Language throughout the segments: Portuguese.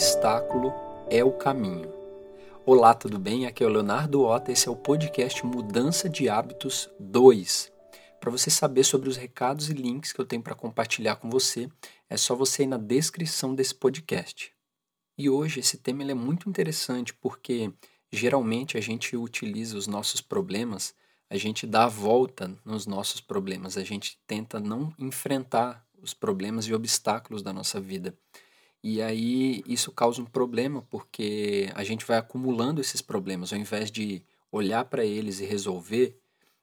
obstáculo é o caminho. Olá, tudo bem? Aqui é o Leonardo Ota, esse é o podcast Mudança de Hábitos 2. Para você saber sobre os recados e links que eu tenho para compartilhar com você, é só você ir na descrição desse podcast. E hoje esse tema é muito interessante porque geralmente a gente utiliza os nossos problemas, a gente dá a volta nos nossos problemas, a gente tenta não enfrentar os problemas e obstáculos da nossa vida. E aí isso causa um problema porque a gente vai acumulando esses problemas, ao invés de olhar para eles e resolver,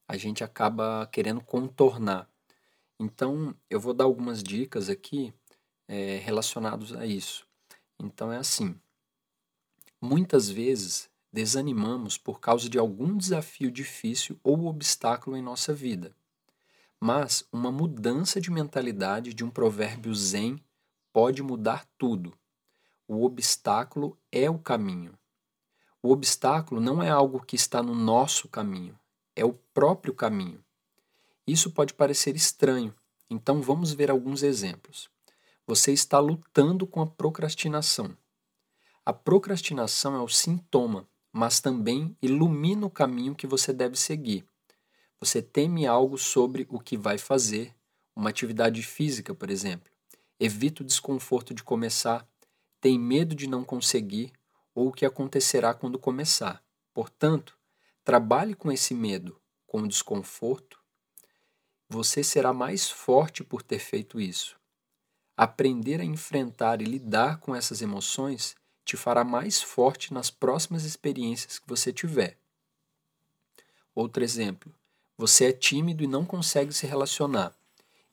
a gente acaba querendo contornar. Então eu vou dar algumas dicas aqui é, relacionadas a isso. Então é assim: muitas vezes desanimamos por causa de algum desafio difícil ou obstáculo em nossa vida. Mas uma mudança de mentalidade de um provérbio zen pode mudar tudo. O obstáculo é o caminho. O obstáculo não é algo que está no nosso caminho, é o próprio caminho. Isso pode parecer estranho, então vamos ver alguns exemplos. Você está lutando com a procrastinação. A procrastinação é o sintoma, mas também ilumina o caminho que você deve seguir. Você teme algo sobre o que vai fazer, uma atividade física, por exemplo evita o desconforto de começar, tem medo de não conseguir ou o que acontecerá quando começar. Portanto, trabalhe com esse medo, com o desconforto. Você será mais forte por ter feito isso. Aprender a enfrentar e lidar com essas emoções te fará mais forte nas próximas experiências que você tiver. Outro exemplo: você é tímido e não consegue se relacionar.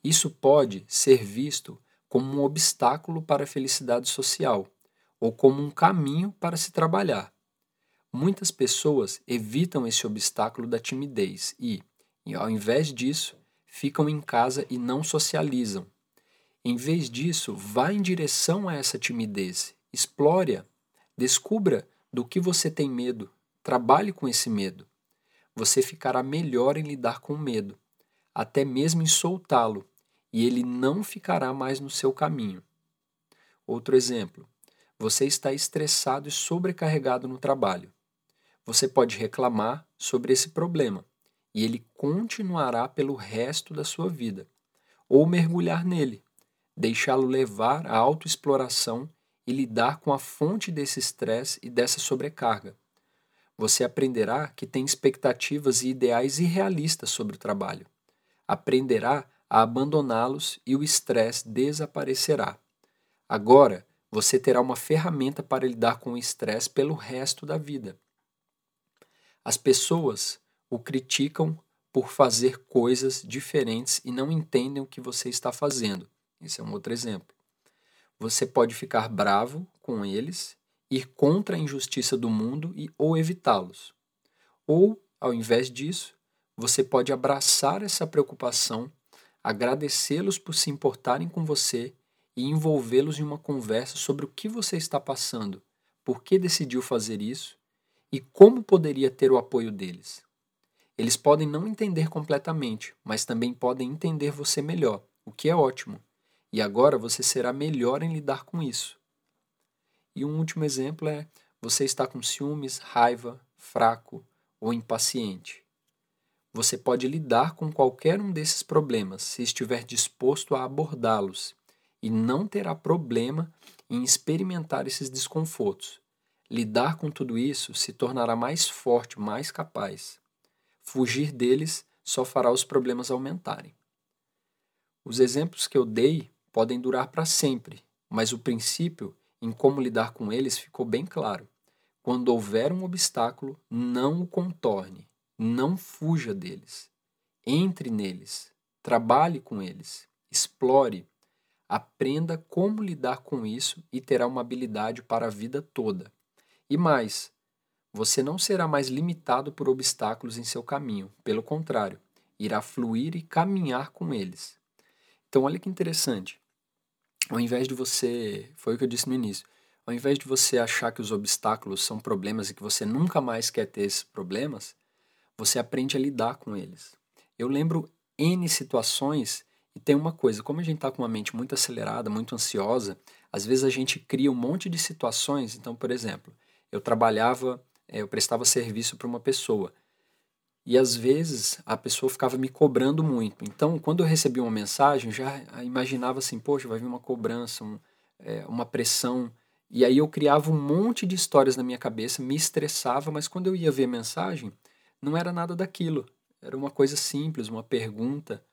Isso pode ser visto como um obstáculo para a felicidade social ou como um caminho para se trabalhar. Muitas pessoas evitam esse obstáculo da timidez e, ao invés disso, ficam em casa e não socializam. Em vez disso, vá em direção a essa timidez, explore-a, descubra do que você tem medo, trabalhe com esse medo. Você ficará melhor em lidar com o medo, até mesmo em soltá-lo, e ele não ficará mais no seu caminho. Outro exemplo: você está estressado e sobrecarregado no trabalho. Você pode reclamar sobre esse problema e ele continuará pelo resto da sua vida, ou mergulhar nele, deixá-lo levar à autoexploração e lidar com a fonte desse estresse e dessa sobrecarga. Você aprenderá que tem expectativas e ideais irrealistas sobre o trabalho. Aprenderá a abandoná-los e o estresse desaparecerá. Agora, você terá uma ferramenta para lidar com o estresse pelo resto da vida. As pessoas o criticam por fazer coisas diferentes e não entendem o que você está fazendo. Esse é um outro exemplo. Você pode ficar bravo com eles, ir contra a injustiça do mundo e ou evitá-los. Ou, ao invés disso, você pode abraçar essa preocupação agradecê-los por se importarem com você e envolvê-los em uma conversa sobre o que você está passando, por que decidiu fazer isso e como poderia ter o apoio deles. Eles podem não entender completamente, mas também podem entender você melhor, o que é ótimo. E agora você será melhor em lidar com isso. E um último exemplo é: você está com ciúmes, raiva, fraco ou impaciente. Você pode lidar com qualquer um desses problemas se estiver disposto a abordá-los e não terá problema em experimentar esses desconfortos. Lidar com tudo isso se tornará mais forte, mais capaz. Fugir deles só fará os problemas aumentarem. Os exemplos que eu dei podem durar para sempre, mas o princípio em como lidar com eles ficou bem claro. Quando houver um obstáculo, não o contorne, não fuja deles. Entre neles. Trabalhe com eles. Explore. Aprenda como lidar com isso e terá uma habilidade para a vida toda. E mais, você não será mais limitado por obstáculos em seu caminho. Pelo contrário, irá fluir e caminhar com eles. Então, olha que interessante. Ao invés de você. Foi o que eu disse no início. Ao invés de você achar que os obstáculos são problemas e que você nunca mais quer ter esses problemas, você aprende a lidar com eles. Eu lembro N situações e tem uma coisa, como a gente está com uma mente muito acelerada, muito ansiosa, Às vezes a gente cria um monte de situações. Então, por exemplo, eu trabalhava, eh, eu prestava serviço para uma pessoa. E às vezes a pessoa ficava me cobrando muito. Então, quando eu recebia uma mensagem, já imaginava assim: poxa, vai vir uma cobrança, um, é, uma pressão. E aí eu criava um monte de histórias na minha cabeça, me estressava, mas quando eu ia ver a mensagem, não era nada daquilo. Era uma coisa simples, uma pergunta.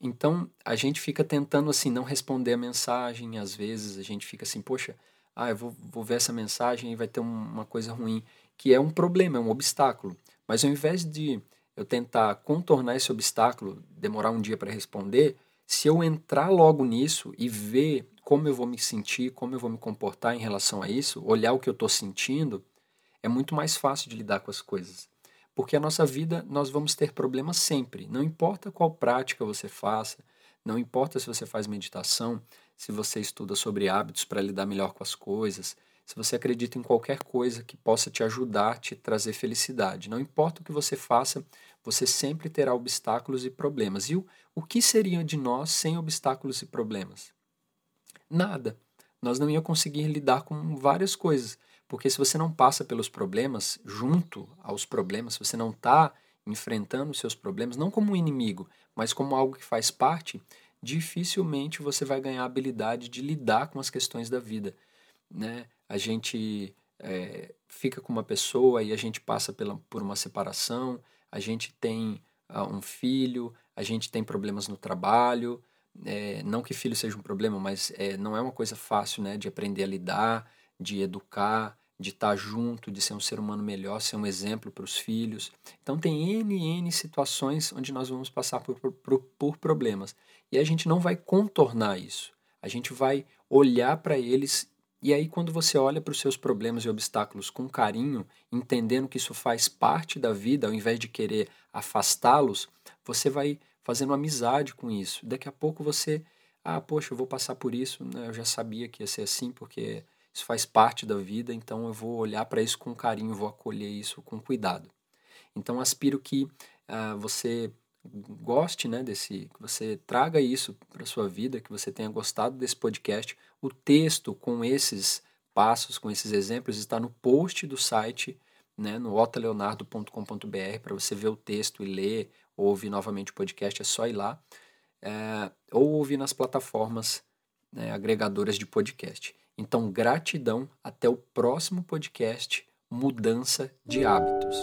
Então, a gente fica tentando assim não responder a mensagem, às vezes a gente fica assim, poxa, ah, eu vou, vou ver essa mensagem e vai ter um, uma coisa ruim, que é um problema, é um obstáculo. Mas ao invés de eu tentar contornar esse obstáculo, demorar um dia para responder, se eu entrar logo nisso e ver como eu vou me sentir, como eu vou me comportar em relação a isso, olhar o que eu estou sentindo, é muito mais fácil de lidar com as coisas. Porque a nossa vida nós vamos ter problemas sempre. Não importa qual prática você faça, não importa se você faz meditação, se você estuda sobre hábitos para lidar melhor com as coisas, se você acredita em qualquer coisa que possa te ajudar, te trazer felicidade. Não importa o que você faça, você sempre terá obstáculos e problemas. E o, o que seria de nós sem obstáculos e problemas? Nada. Nós não íamos conseguir lidar com várias coisas. Porque se você não passa pelos problemas, junto aos problemas, se você não está enfrentando os seus problemas, não como um inimigo, mas como algo que faz parte, dificilmente você vai ganhar a habilidade de lidar com as questões da vida. Né? A gente é, fica com uma pessoa e a gente passa pela, por uma separação, a gente tem uh, um filho, a gente tem problemas no trabalho. É, não que filho seja um problema, mas é, não é uma coisa fácil né, de aprender a lidar de educar, de estar junto, de ser um ser humano melhor, ser um exemplo para os filhos. Então tem N, N situações onde nós vamos passar por, por, por problemas. E a gente não vai contornar isso. A gente vai olhar para eles e aí, quando você olha para os seus problemas e obstáculos com carinho, entendendo que isso faz parte da vida, ao invés de querer afastá-los, você vai fazendo amizade com isso. Daqui a pouco você, ah, poxa, eu vou passar por isso, né? eu já sabia que ia ser assim, porque isso faz parte da vida, então eu vou olhar para isso com carinho, vou acolher isso com cuidado. Então aspiro que uh, você goste né, desse, que você traga isso para a sua vida, que você tenha gostado desse podcast. O texto com esses passos, com esses exemplos, está no post do site, né, no otaleonardo.com.br, para você ver o texto e ler, ou ouvir novamente o podcast, é só ir lá. É, ou ouvir nas plataformas né, agregadoras de podcast. Então, gratidão. Até o próximo podcast Mudança de Hábitos.